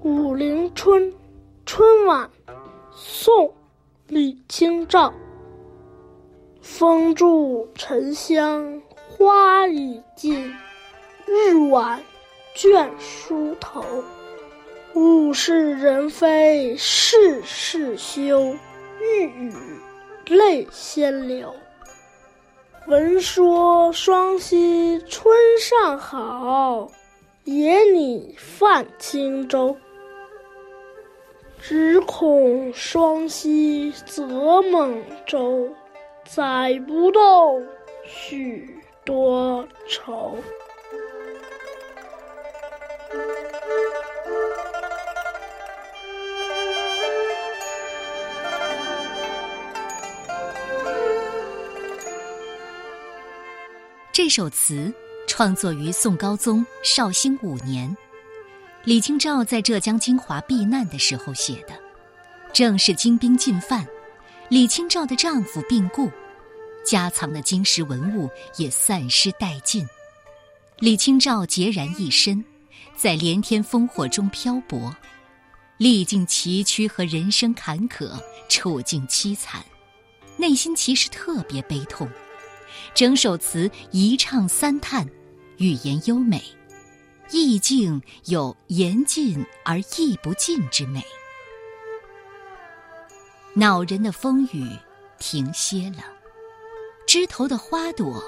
武陵春，春晚，宋·李清照。风住沉香花已尽，日晚倦梳头。物是人非事事休，欲语泪先流。闻说双溪春尚好，野拟泛轻舟。只恐双溪舴猛舟，载不动，许多愁。这首词创作于宋高宗绍兴五年，李清照在浙江金华避难的时候写的。正是金兵进犯，李清照的丈夫病故，家藏的金石文物也散失殆尽。李清照孑然一身，在连天烽火中漂泊，历尽崎岖和人生坎坷，处境凄惨，内心其实特别悲痛。整首词一唱三叹，语言优美，意境有言尽而意不尽之美。恼人的风雨停歇了，枝头的花朵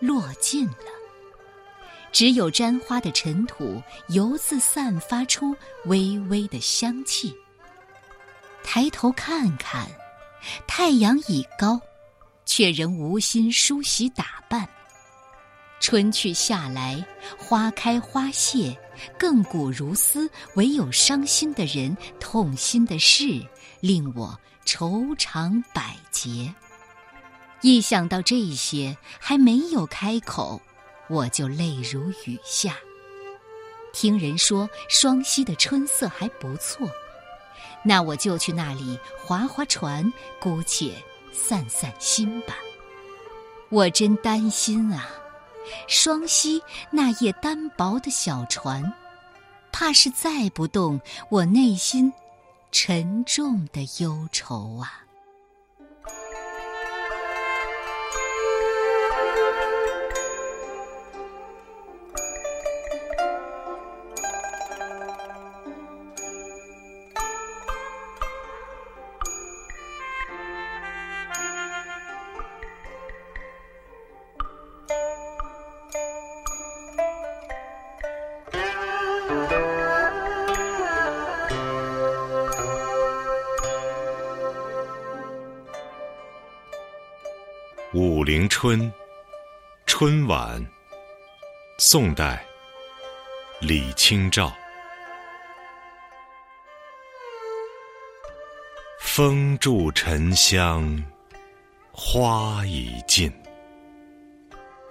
落尽了，只有沾花的尘土犹自散发出微微的香气。抬头看看，太阳已高。却仍无心梳洗打扮。春去夏来，花开花谢，亘古如斯。唯有伤心的人，痛心的事，令我愁肠百结。一想到这些，还没有开口，我就泪如雨下。听人说双溪的春色还不错，那我就去那里划划船，姑且。散散心吧，我真担心啊！双溪那叶单薄的小船，怕是载不动我内心沉重的忧愁啊。《武陵春》春晚，宋代，李清照。风住沉香花已尽，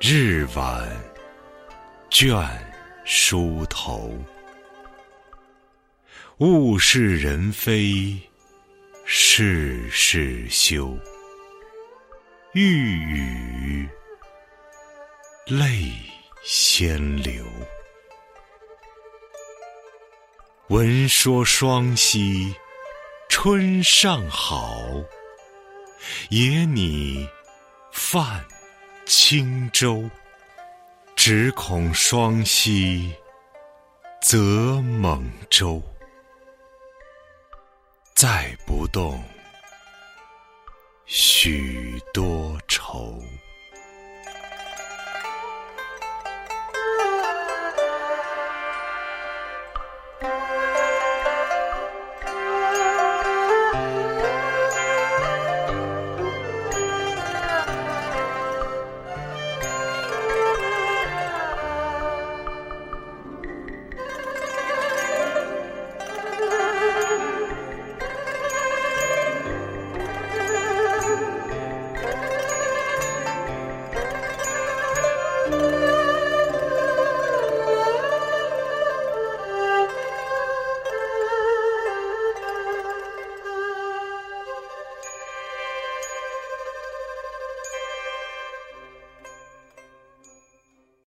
日晚倦梳头。物是人非事事休。欲语泪先流。闻说双溪春尚好，野拟泛轻舟。只恐双溪则猛舟，载不动。许多愁。